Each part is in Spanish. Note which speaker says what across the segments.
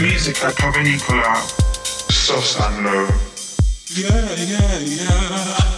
Speaker 1: Music at Pavanicola,
Speaker 2: soft and low.
Speaker 3: Yeah, yeah, yeah.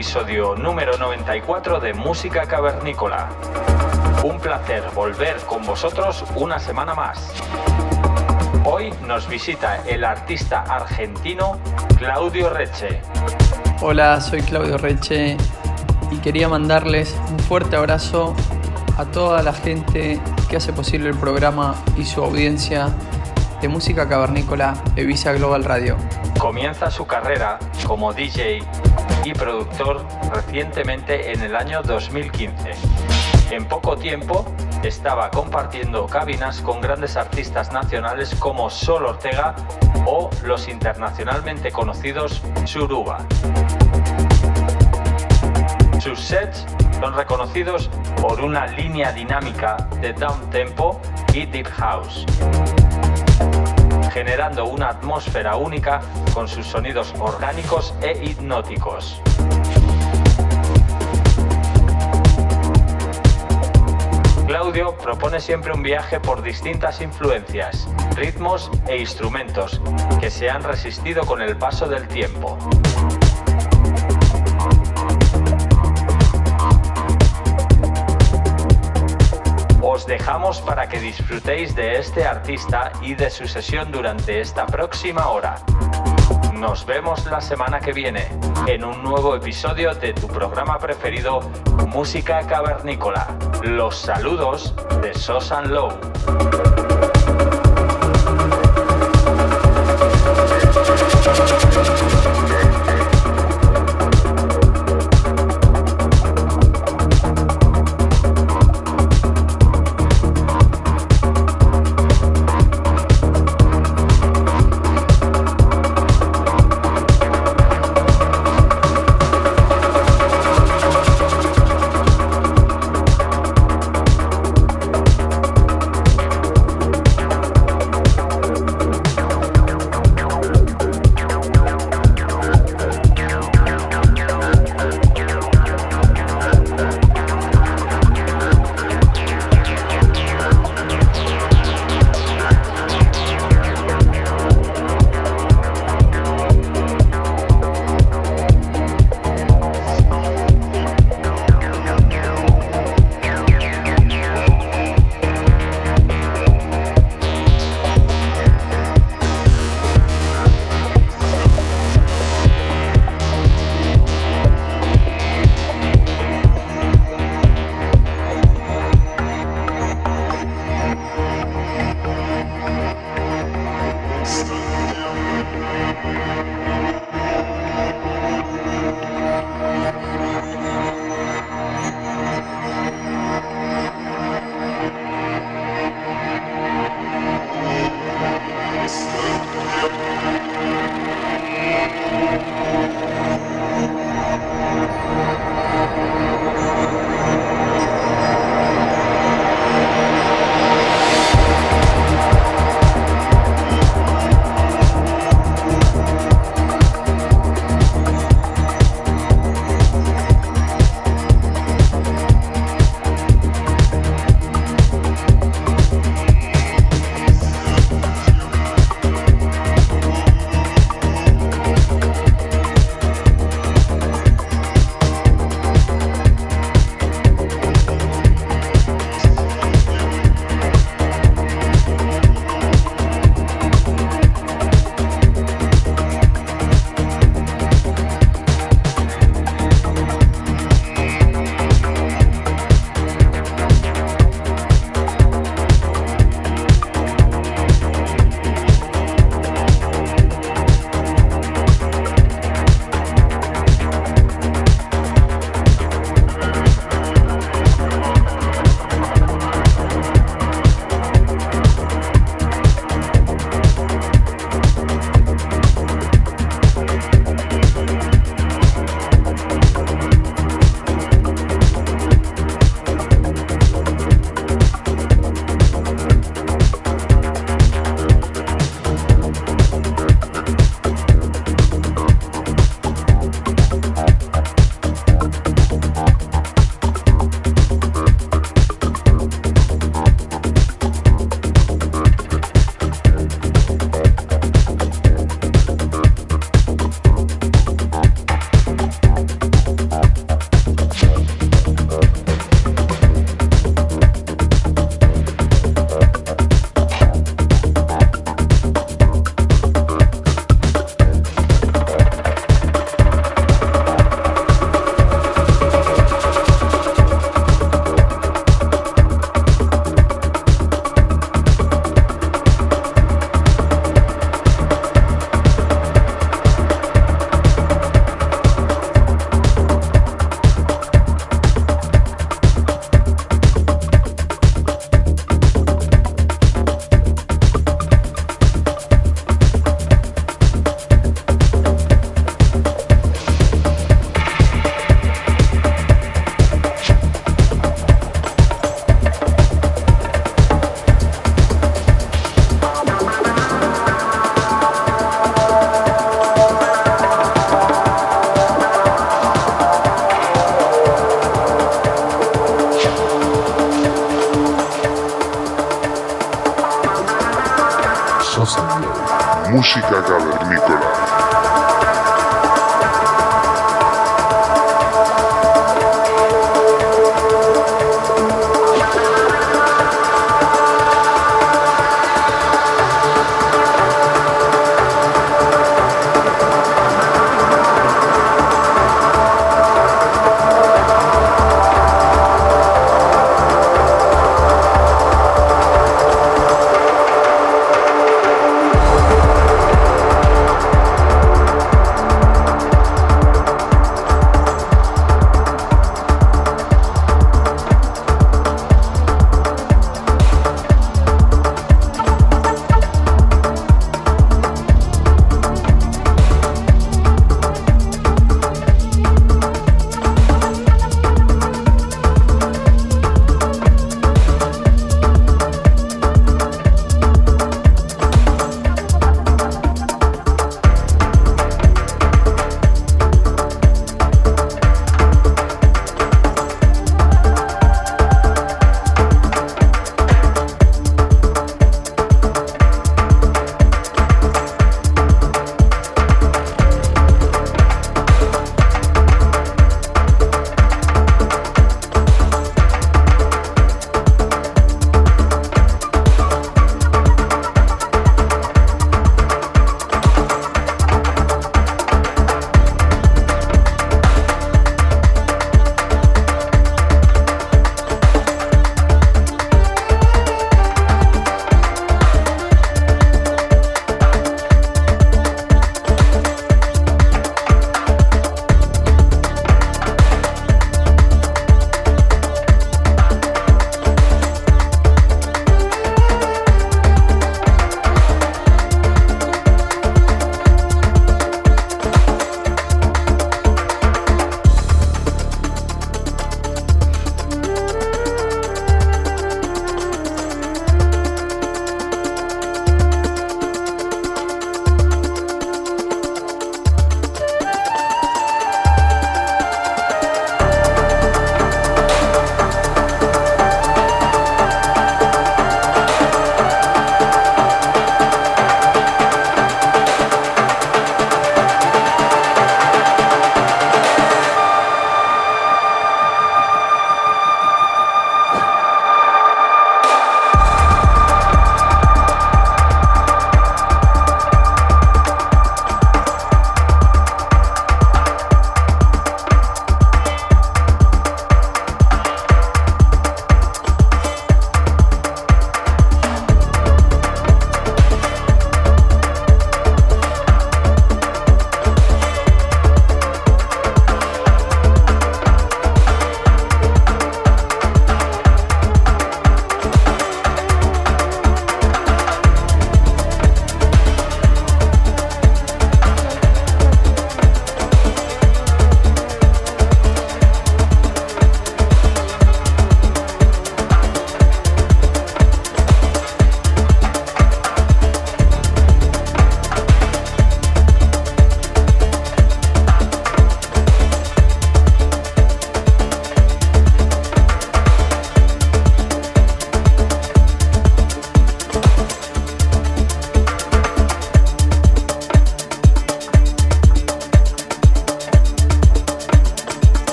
Speaker 4: Episodio número 94 de Música Cavernícola. Un placer volver con vosotros una semana más. Hoy nos visita el artista argentino Claudio Reche.
Speaker 5: Hola, soy Claudio Reche y quería mandarles un fuerte abrazo a toda la gente que hace posible el programa y su audiencia de música cavernícola de Visa Global Radio.
Speaker 4: Comienza su carrera como DJ y productor recientemente en el año 2015. En poco tiempo estaba compartiendo cabinas con grandes artistas nacionales como Sol Ortega o los internacionalmente conocidos Suruba. Sus sets son reconocidos por una línea dinámica de down tempo y deep house, generando una atmósfera única con sus sonidos orgánicos e hipnóticos. Claudio propone siempre un viaje por distintas influencias, ritmos e instrumentos que se han resistido con el paso del tiempo. os dejamos para que disfrutéis de este artista y de su sesión durante esta próxima hora. Nos vemos la semana que viene en un nuevo episodio de tu programa preferido Música Cavernícola. Los saludos de Sosan Low.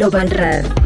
Speaker 6: Global Radio.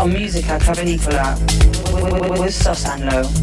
Speaker 7: On Musica Cavernicola with Sosanlo.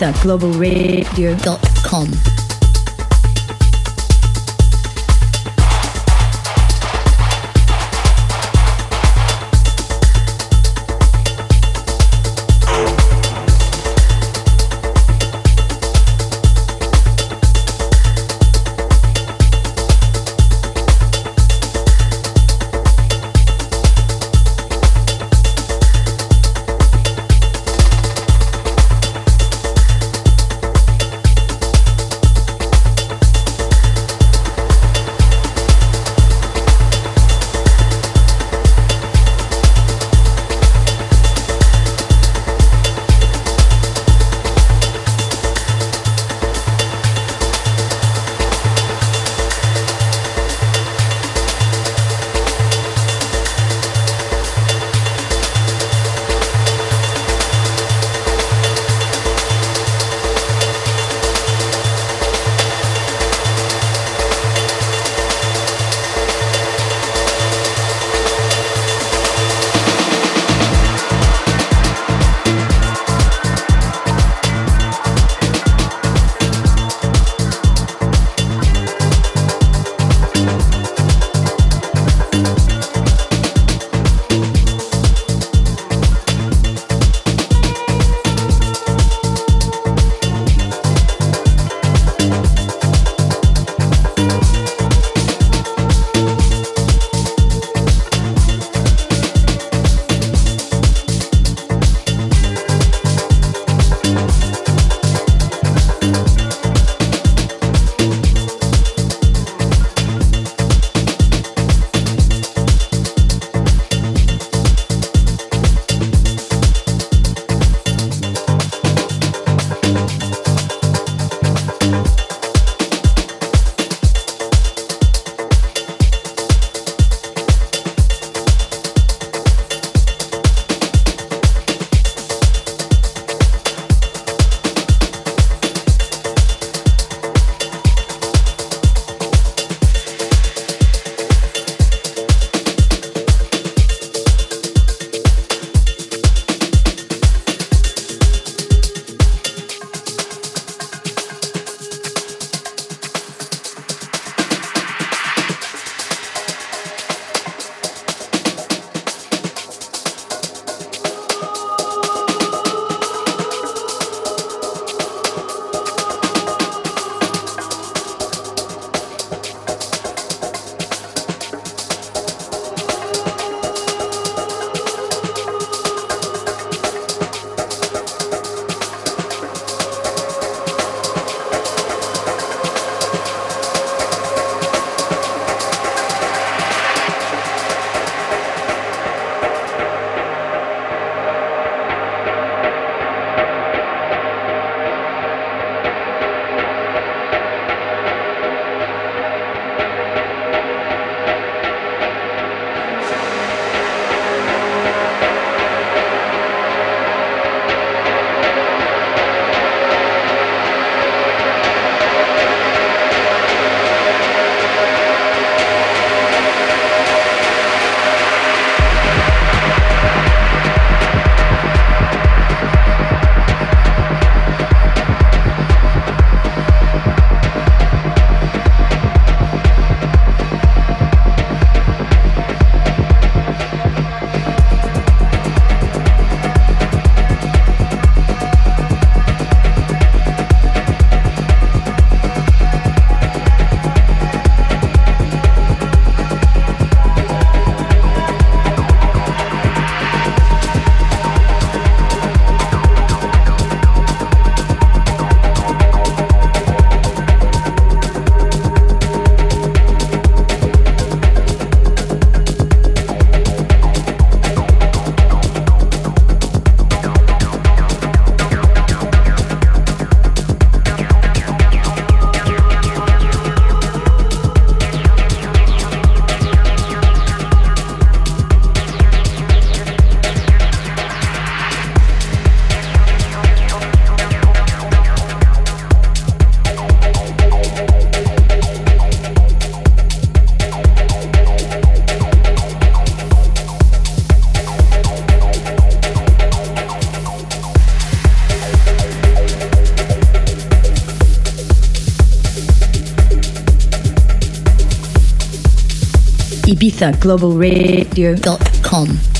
Speaker 1: Globalradio.com. etherglobalradio.com.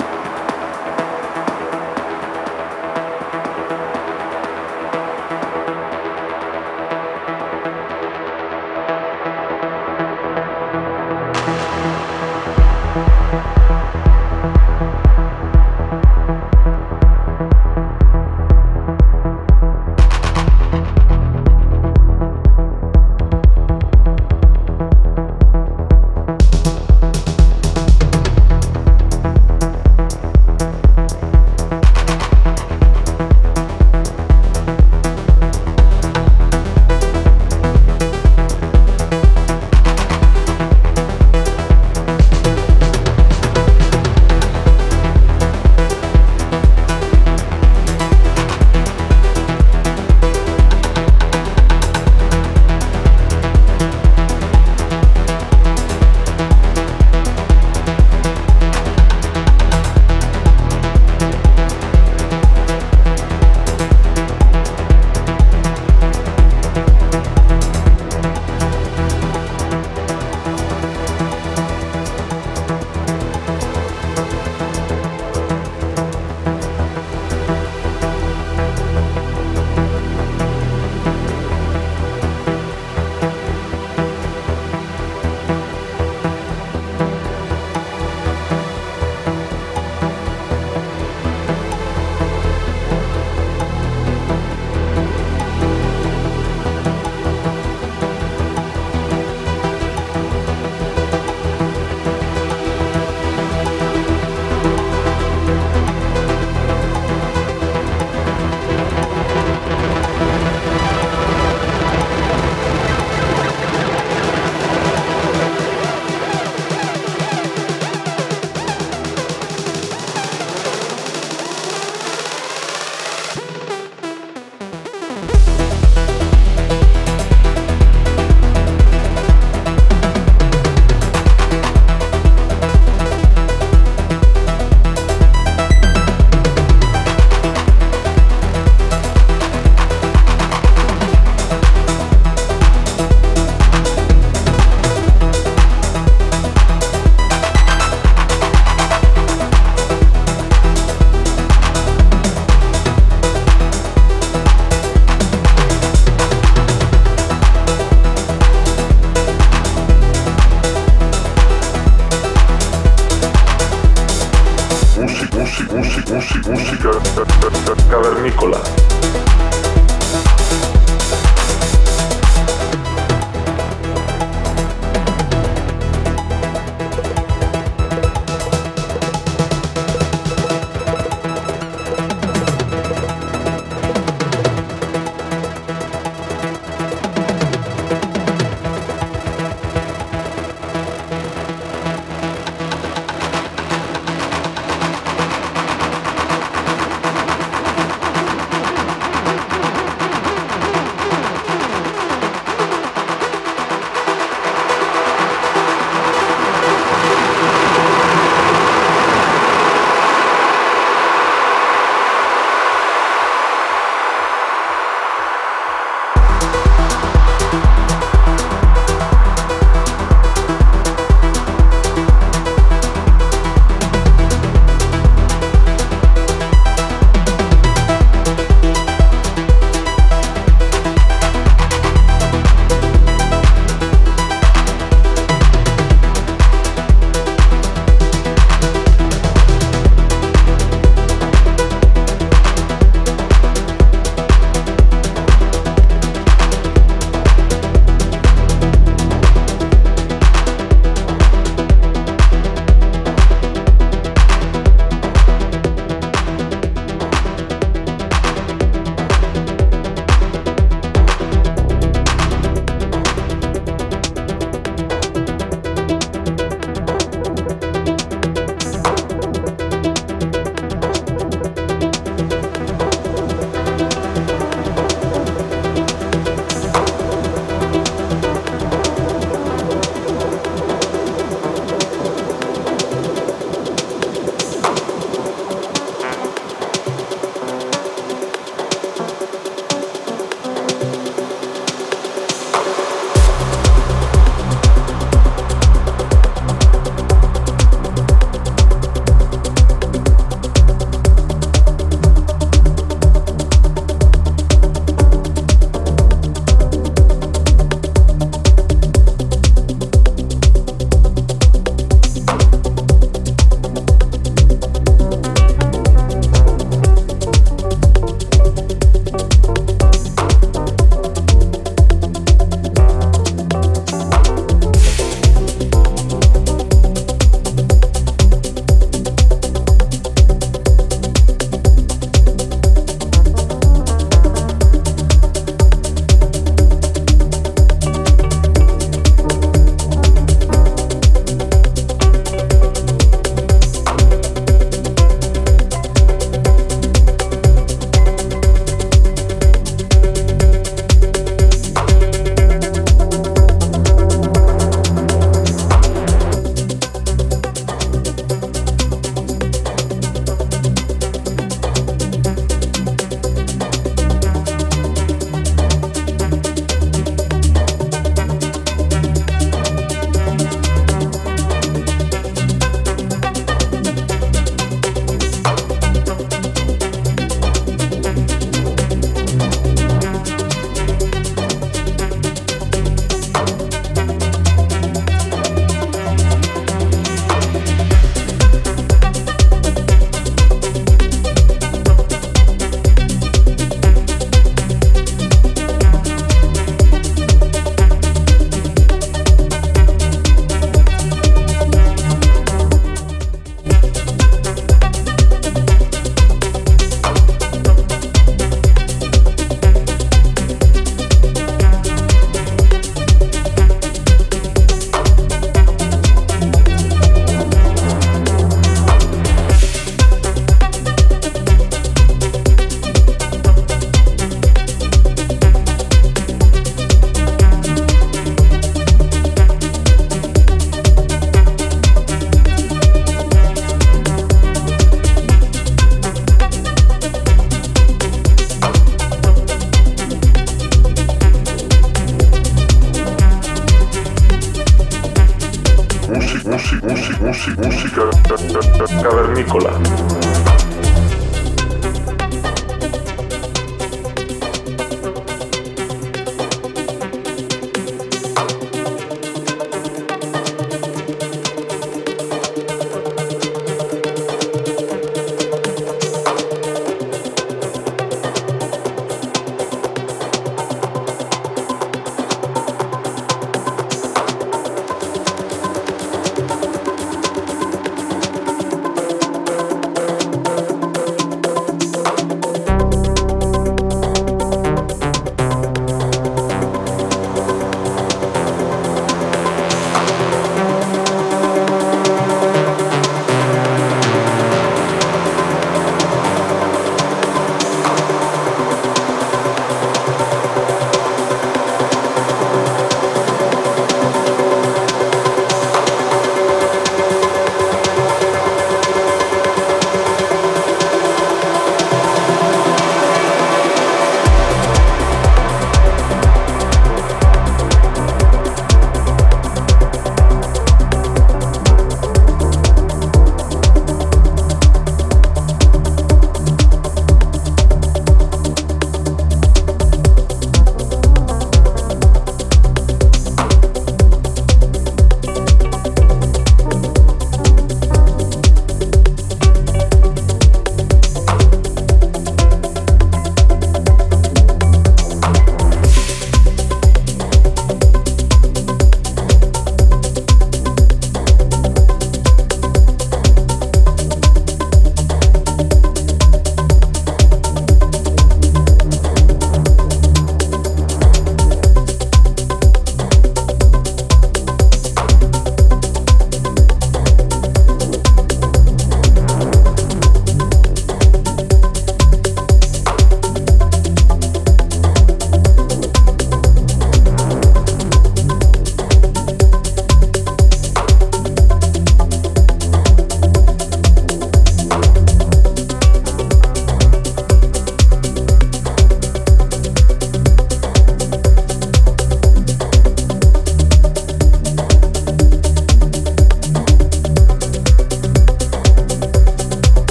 Speaker 8: Música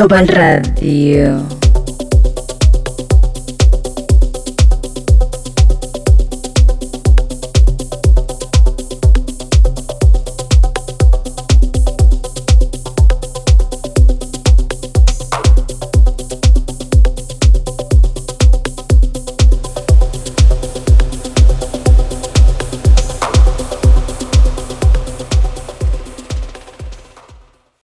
Speaker 1: Global Radio.